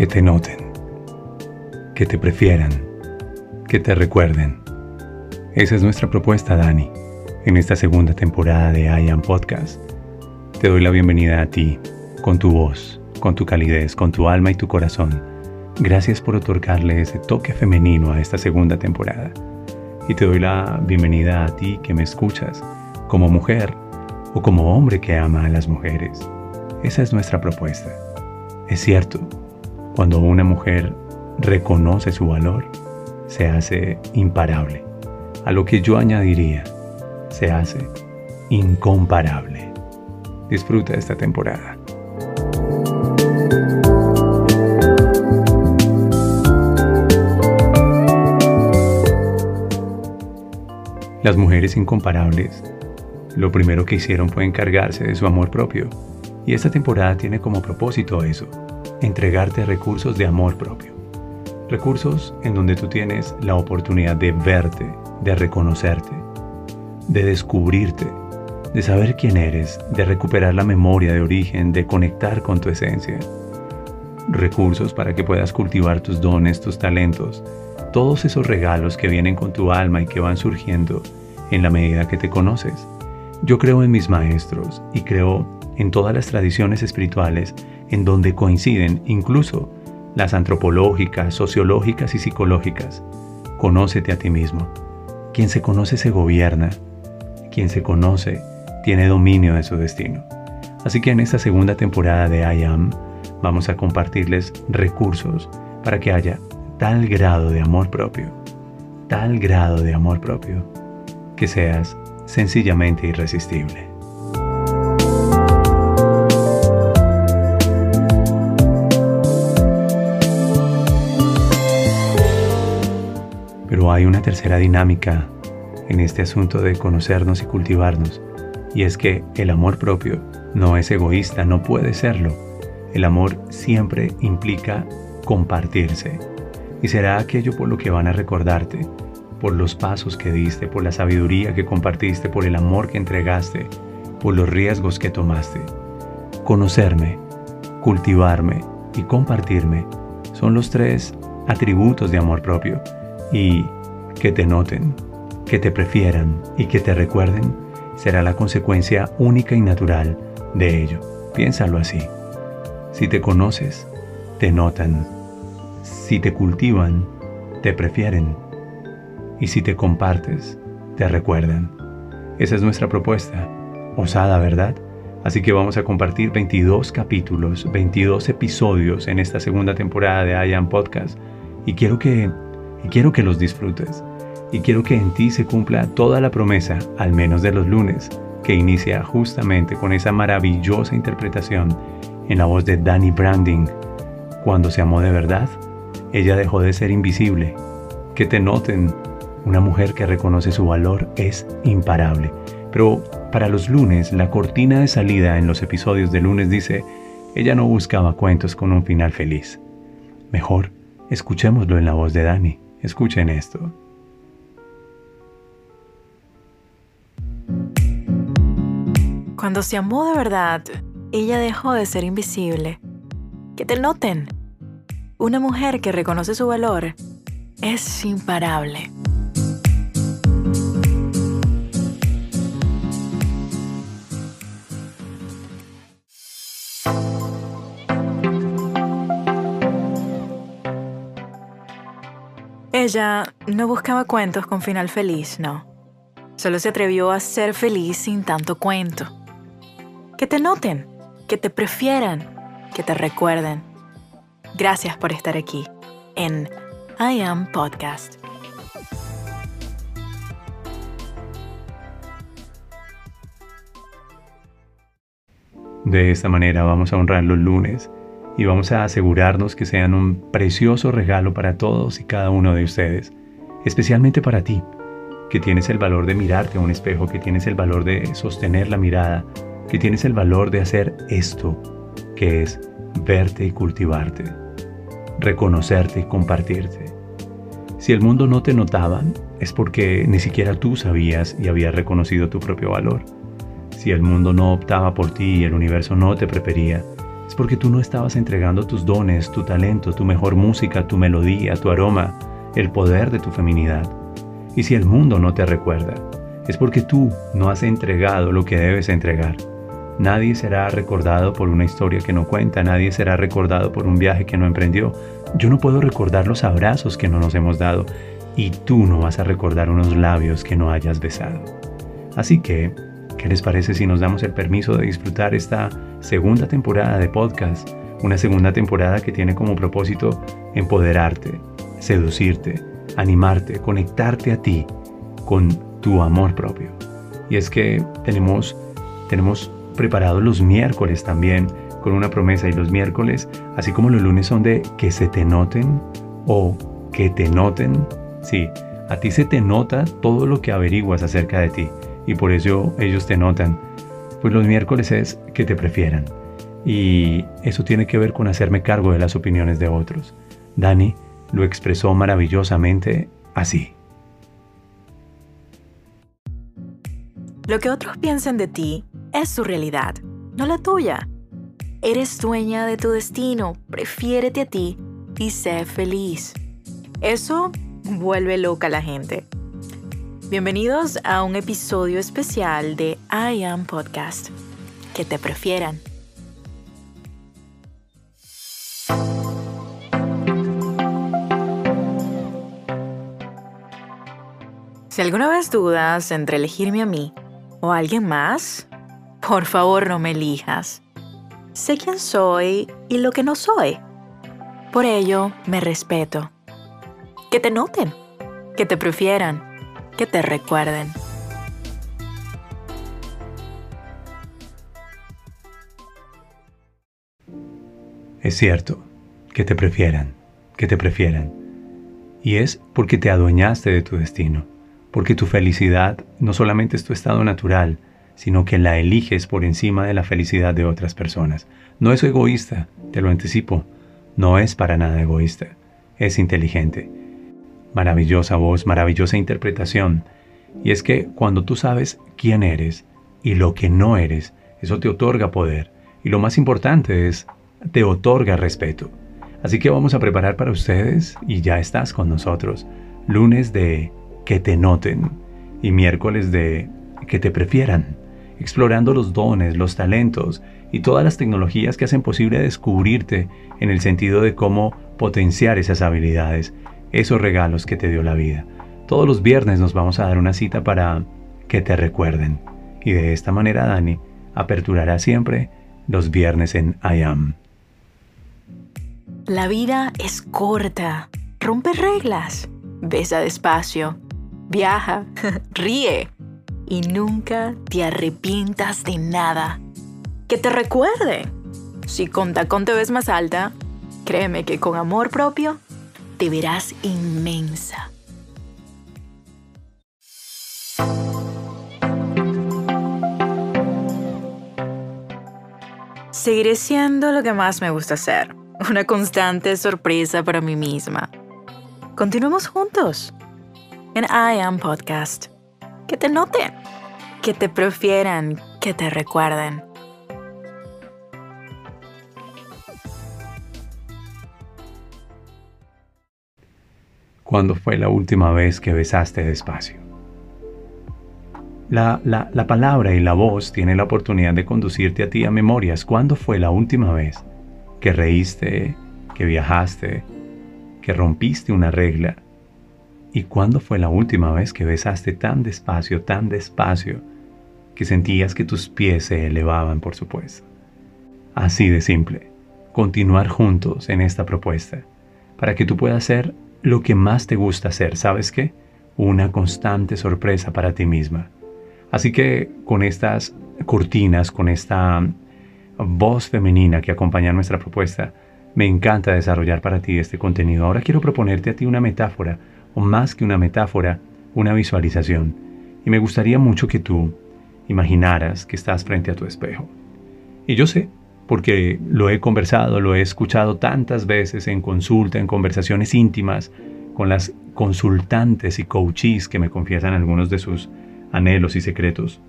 que te noten, que te prefieran, que te recuerden. Esa es nuestra propuesta, Dani, en esta segunda temporada de I Am Podcast. Te doy la bienvenida a ti, con tu voz, con tu calidez, con tu alma y tu corazón. Gracias por otorgarle ese toque femenino a esta segunda temporada. Y te doy la bienvenida a ti que me escuchas, como mujer o como hombre que ama a las mujeres. Esa es nuestra propuesta. Es cierto, cuando una mujer reconoce su valor, se hace imparable. A lo que yo añadiría, se hace incomparable. Disfruta esta temporada. Las mujeres incomparables, lo primero que hicieron fue encargarse de su amor propio. Y esta temporada tiene como propósito eso, entregarte recursos de amor propio. Recursos en donde tú tienes la oportunidad de verte, de reconocerte, de descubrirte, de saber quién eres, de recuperar la memoria de origen, de conectar con tu esencia. Recursos para que puedas cultivar tus dones, tus talentos, todos esos regalos que vienen con tu alma y que van surgiendo en la medida que te conoces. Yo creo en mis maestros y creo en todas las tradiciones espirituales en donde coinciden incluso las antropológicas, sociológicas y psicológicas. Conócete a ti mismo. Quien se conoce se gobierna. Quien se conoce tiene dominio de su destino. Así que en esta segunda temporada de I Am vamos a compartirles recursos para que haya tal grado de amor propio, tal grado de amor propio, que seas sencillamente irresistible. Pero hay una tercera dinámica en este asunto de conocernos y cultivarnos, y es que el amor propio no es egoísta, no puede serlo. El amor siempre implica compartirse, y será aquello por lo que van a recordarte, por los pasos que diste, por la sabiduría que compartiste, por el amor que entregaste, por los riesgos que tomaste. Conocerme, cultivarme y compartirme son los tres atributos de amor propio y que te noten, que te prefieran y que te recuerden será la consecuencia única y natural de ello. Piénsalo así. Si te conoces, te notan. Si te cultivan, te prefieren. Y si te compartes, te recuerdan. Esa es nuestra propuesta. Osada, ¿verdad? Así que vamos a compartir 22 capítulos, 22 episodios en esta segunda temporada de I Am Podcast. Y quiero que y quiero que los disfrutes. Y quiero que en ti se cumpla toda la promesa, al menos de los lunes, que inicia justamente con esa maravillosa interpretación en la voz de Danny Branding. Cuando se amó de verdad, ella dejó de ser invisible. Que te noten, una mujer que reconoce su valor es imparable. Pero para los lunes, la cortina de salida en los episodios de lunes dice, ella no buscaba cuentos con un final feliz. Mejor, escuchémoslo en la voz de Dani. Escuchen esto. Cuando se amó de verdad, ella dejó de ser invisible. Que te noten. Una mujer que reconoce su valor es imparable. Ella no buscaba cuentos con final feliz, no. Solo se atrevió a ser feliz sin tanto cuento. Que te noten, que te prefieran, que te recuerden. Gracias por estar aquí en I Am Podcast. De esta manera vamos a honrar los lunes y vamos a asegurarnos que sean un precioso regalo para todos y cada uno de ustedes, especialmente para ti, que tienes el valor de mirarte a un espejo, que tienes el valor de sostener la mirada, que tienes el valor de hacer esto, que es verte y cultivarte, reconocerte y compartirte. Si el mundo no te notaba, es porque ni siquiera tú sabías y habías reconocido tu propio valor. Si el mundo no optaba por ti y el universo no te prefería, es porque tú no estabas entregando tus dones, tu talento, tu mejor música, tu melodía, tu aroma, el poder de tu feminidad. Y si el mundo no te recuerda, es porque tú no has entregado lo que debes entregar. Nadie será recordado por una historia que no cuenta, nadie será recordado por un viaje que no emprendió. Yo no puedo recordar los abrazos que no nos hemos dado y tú no vas a recordar unos labios que no hayas besado. Así que, ¿qué les parece si nos damos el permiso de disfrutar esta segunda temporada de podcast? Una segunda temporada que tiene como propósito empoderarte, seducirte, animarte, conectarte a ti con tu amor propio. Y es que tenemos, tenemos preparados los miércoles también con una promesa y los miércoles, así como los lunes son de que se te noten o que te noten. Sí, a ti se te nota todo lo que averiguas acerca de ti y por eso ellos te notan. Pues los miércoles es que te prefieran. Y eso tiene que ver con hacerme cargo de las opiniones de otros. Dani lo expresó maravillosamente así. Lo que otros piensen de ti es su realidad, no la tuya. Eres dueña de tu destino, prefiérete a ti y sé feliz. Eso vuelve loca a la gente. Bienvenidos a un episodio especial de I Am Podcast. Que te prefieran. Si alguna vez dudas entre elegirme a mí o a alguien más, por favor no me elijas. Sé quién soy y lo que no soy. Por ello, me respeto. Que te noten, que te prefieran, que te recuerden. Es cierto, que te prefieran, que te prefieran. Y es porque te adueñaste de tu destino, porque tu felicidad no solamente es tu estado natural, sino que la eliges por encima de la felicidad de otras personas. No es egoísta, te lo anticipo, no es para nada egoísta, es inteligente. Maravillosa voz, maravillosa interpretación. Y es que cuando tú sabes quién eres y lo que no eres, eso te otorga poder. Y lo más importante es, te otorga respeto. Así que vamos a preparar para ustedes, y ya estás con nosotros, lunes de que te noten y miércoles de que te prefieran explorando los dones, los talentos y todas las tecnologías que hacen posible descubrirte en el sentido de cómo potenciar esas habilidades, esos regalos que te dio la vida. Todos los viernes nos vamos a dar una cita para que te recuerden. Y de esta manera Dani aperturará siempre los viernes en I Am. La vida es corta. Rompe reglas. Besa despacio. Viaja. Ríe y nunca te arrepientas de nada. Que te recuerde. Si con tacón te ves más alta, créeme que con amor propio te verás inmensa. Seguiré siendo lo que más me gusta hacer, una constante sorpresa para mí misma. Continuemos juntos en I Am Podcast que te noten, que te prefieran, que te recuerden. ¿Cuándo fue la última vez que besaste despacio? La, la, la, palabra y la voz tienen la oportunidad de conducirte a ti a memorias. ¿Cuándo fue la última vez que reíste, que viajaste, que rompiste una regla, ¿Y cuándo fue la última vez que besaste tan despacio, tan despacio, que sentías que tus pies se elevaban, por supuesto? Así de simple, continuar juntos en esta propuesta, para que tú puedas hacer lo que más te gusta hacer, ¿sabes qué? Una constante sorpresa para ti misma. Así que con estas cortinas, con esta voz femenina que acompaña nuestra propuesta, me encanta desarrollar para ti este contenido. Ahora quiero proponerte a ti una metáfora, o más que una metáfora, una visualización. Y me gustaría mucho que tú imaginaras que estás frente a tu espejo. Y yo sé, porque lo he conversado, lo he escuchado tantas veces en consulta, en conversaciones íntimas, con las consultantes y coaches que me confiesan algunos de sus anhelos y secretos,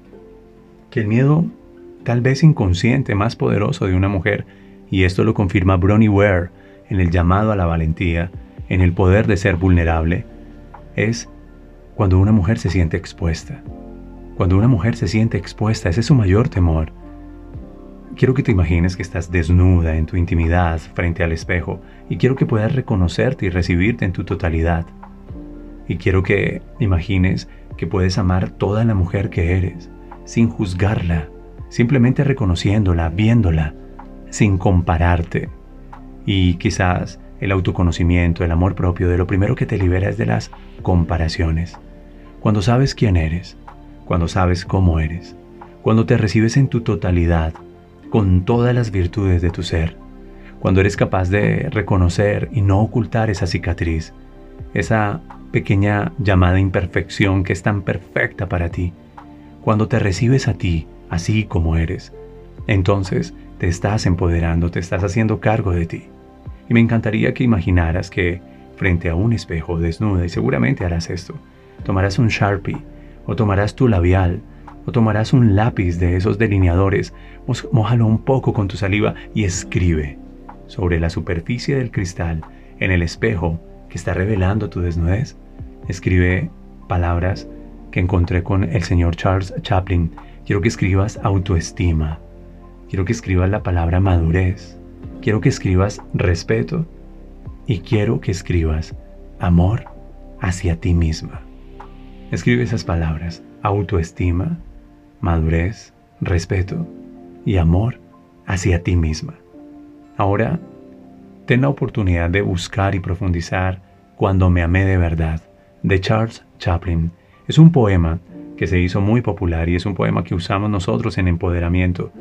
que el miedo, tal vez inconsciente, más poderoso de una mujer, y esto lo confirma Bronnie Ware en el llamado a la valentía, en el poder de ser vulnerable, es cuando una mujer se siente expuesta. Cuando una mujer se siente expuesta, ese es su mayor temor. Quiero que te imagines que estás desnuda en tu intimidad frente al espejo y quiero que puedas reconocerte y recibirte en tu totalidad. Y quiero que imagines que puedes amar toda la mujer que eres, sin juzgarla, simplemente reconociéndola, viéndola, sin compararte. Y quizás el autoconocimiento, el amor propio, de lo primero que te libera es de las comparaciones. Cuando sabes quién eres, cuando sabes cómo eres, cuando te recibes en tu totalidad, con todas las virtudes de tu ser, cuando eres capaz de reconocer y no ocultar esa cicatriz, esa pequeña llamada imperfección que es tan perfecta para ti, cuando te recibes a ti así como eres, entonces te estás empoderando, te estás haciendo cargo de ti. Y me encantaría que imaginaras que frente a un espejo desnuda, y seguramente harás esto, tomarás un Sharpie, o tomarás tu labial, o tomarás un lápiz de esos delineadores, mojalo un poco con tu saliva y escribe sobre la superficie del cristal, en el espejo que está revelando tu desnudez. Escribe palabras que encontré con el señor Charles Chaplin. Quiero que escribas autoestima. Quiero que escribas la palabra madurez. Quiero que escribas respeto. Y quiero que escribas amor hacia ti misma. Escribe esas palabras. Autoestima, madurez, respeto y amor hacia ti misma. Ahora, ten la oportunidad de buscar y profundizar Cuando me amé de verdad, de Charles Chaplin. Es un poema que se hizo muy popular y es un poema que usamos nosotros en empoderamiento.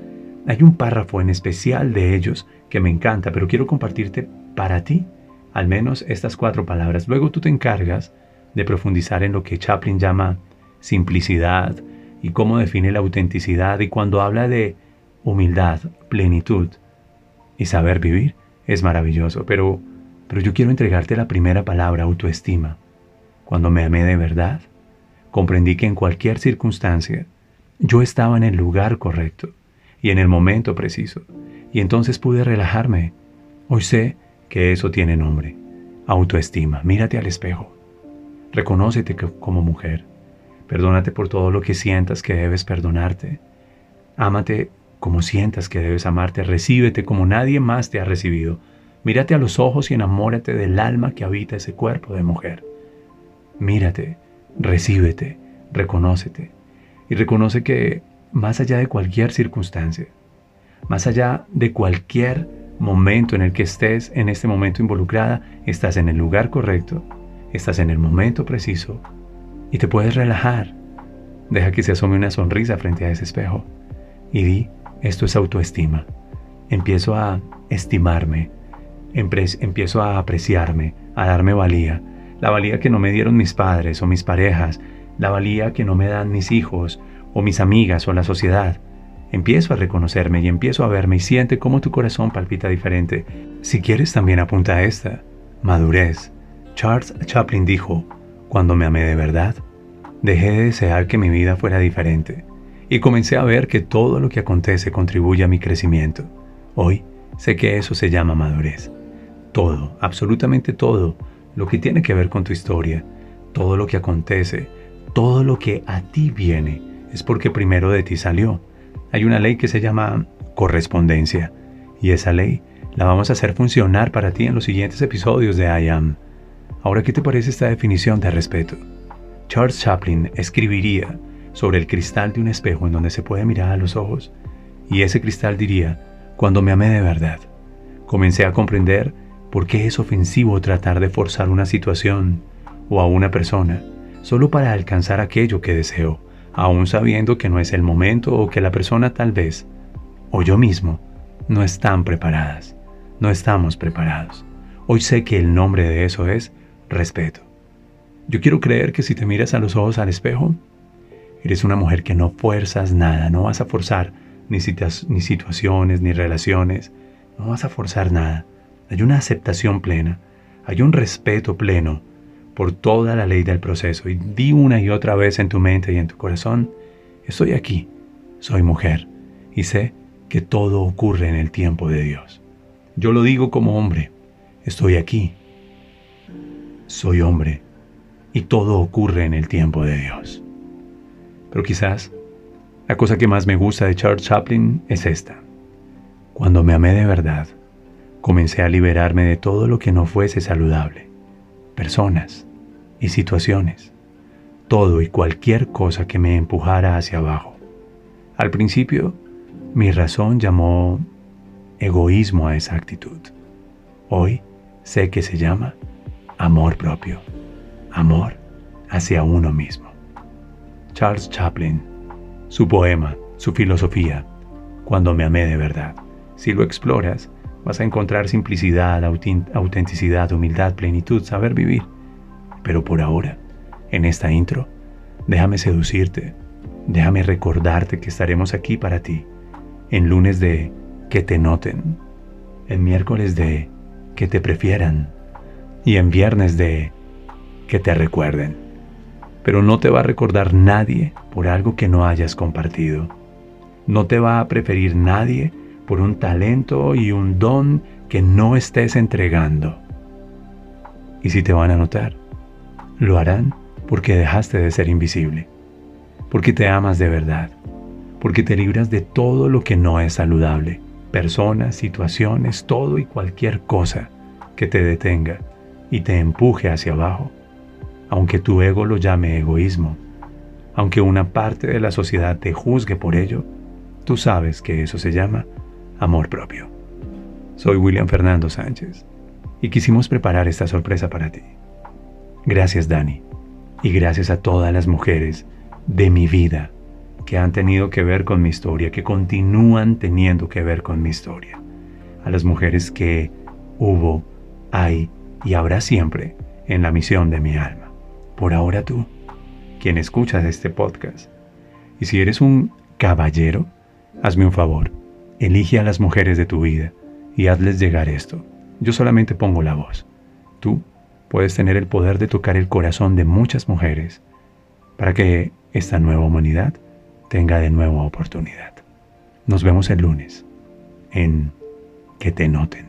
Hay un párrafo en especial de ellos que me encanta, pero quiero compartirte para ti al menos estas cuatro palabras. Luego tú te encargas de profundizar en lo que Chaplin llama simplicidad y cómo define la autenticidad y cuando habla de humildad, plenitud y saber vivir es maravilloso, pero pero yo quiero entregarte la primera palabra, autoestima. Cuando me amé de verdad, comprendí que en cualquier circunstancia yo estaba en el lugar correcto y en el momento preciso, y entonces pude relajarme. Hoy sé que eso tiene nombre, autoestima. Mírate al espejo. Reconócete como mujer. Perdónate por todo lo que sientas que debes perdonarte. Ámate como sientas que debes amarte. Recíbete como nadie más te ha recibido. Mírate a los ojos y enamórate del alma que habita ese cuerpo de mujer. Mírate recíbete, reconócete y reconoce que más allá de cualquier circunstancia, más allá de cualquier momento en el que estés en este momento involucrada, estás en el lugar correcto, estás en el momento preciso y te puedes relajar. Deja que se asome una sonrisa frente a ese espejo y di, esto es autoestima. Empiezo a estimarme, empiezo a apreciarme, a darme valía, la valía que no me dieron mis padres o mis parejas, la valía que no me dan mis hijos o mis amigas o la sociedad. Empiezo a reconocerme y empiezo a verme y siente cómo tu corazón palpita diferente. Si quieres también apunta a esta, madurez. Charles Chaplin dijo, cuando me amé de verdad, dejé de desear que mi vida fuera diferente y comencé a ver que todo lo que acontece contribuye a mi crecimiento. Hoy sé que eso se llama madurez. Todo, absolutamente todo, lo que tiene que ver con tu historia, todo lo que acontece, todo lo que a ti viene, es porque primero de ti salió. Hay una ley que se llama correspondencia y esa ley la vamos a hacer funcionar para ti en los siguientes episodios de I Am. Ahora, ¿qué te parece esta definición de respeto? Charles Chaplin escribiría sobre el cristal de un espejo en donde se puede mirar a los ojos y ese cristal diría, cuando me amé de verdad, comencé a comprender ¿Por qué es ofensivo tratar de forzar una situación o a una persona solo para alcanzar aquello que deseo, aún sabiendo que no es el momento o que la persona tal vez, o yo mismo, no están preparadas? No estamos preparados. Hoy sé que el nombre de eso es respeto. Yo quiero creer que si te miras a los ojos al espejo, eres una mujer que no fuerzas nada, no vas a forzar ni, ni situaciones, ni relaciones, no vas a forzar nada hay una aceptación plena, hay un respeto pleno por toda la ley del proceso. Y di una y otra vez en tu mente y en tu corazón, estoy aquí, soy mujer y sé que todo ocurre en el tiempo de Dios. Yo lo digo como hombre. Estoy aquí. Soy hombre. Y todo ocurre en el tiempo de Dios. Pero quizás la cosa que más me gusta de Charles Chaplin es esta. Cuando me amé de verdad, comencé a liberarme de todo lo que no fuese saludable. Personas y situaciones. Todo y cualquier cosa que me empujara hacia abajo. Al principio, mi razón llamó egoísmo a esa actitud. Hoy sé que se llama amor propio, amor hacia uno mismo. Charles Chaplin, su poema, su filosofía, Cuando me amé de verdad. Si lo exploras, vas a encontrar simplicidad, autenticidad, humildad, plenitud, saber vivir. Pero por ahora, en esta intro, déjame seducirte, déjame recordarte que estaremos aquí para ti, en lunes de que te noten, en miércoles de que te prefieran y en viernes de que te recuerden. Pero no te va a recordar nadie por algo que no hayas compartido. No te va a preferir nadie por un talento y un don que no estés entregando. Y si te van a notar, lo harán porque dejaste de ser invisible, porque te amas de verdad, porque te libras de todo lo que no es saludable personas, situaciones, todo y cualquier cosa que te detenga y te empuje hacia abajo, aunque tu ego lo llame egoísmo, aunque una parte de la sociedad te juzgue por ello, tú sabes que eso se llama amor propio. Soy William Fernando Sánchez y quisimos preparar esta sorpresa para ti. Gracias Dani y gracias a todas las mujeres de mi vida que han tenido que ver con mi historia, que continúan teniendo que ver con mi historia. A las mujeres que hubo, hay y habrá siempre en la misión de mi alma. Por ahora tú, quien escuchas este podcast. Y si eres un caballero, hazme un favor, elige a las mujeres de tu vida y hazles llegar esto. Yo solamente pongo la voz. Tú puedes tener el poder de tocar el corazón de muchas mujeres para que esta nueva humanidad tenga de nuevo oportunidad. Nos vemos el lunes en Que te noten.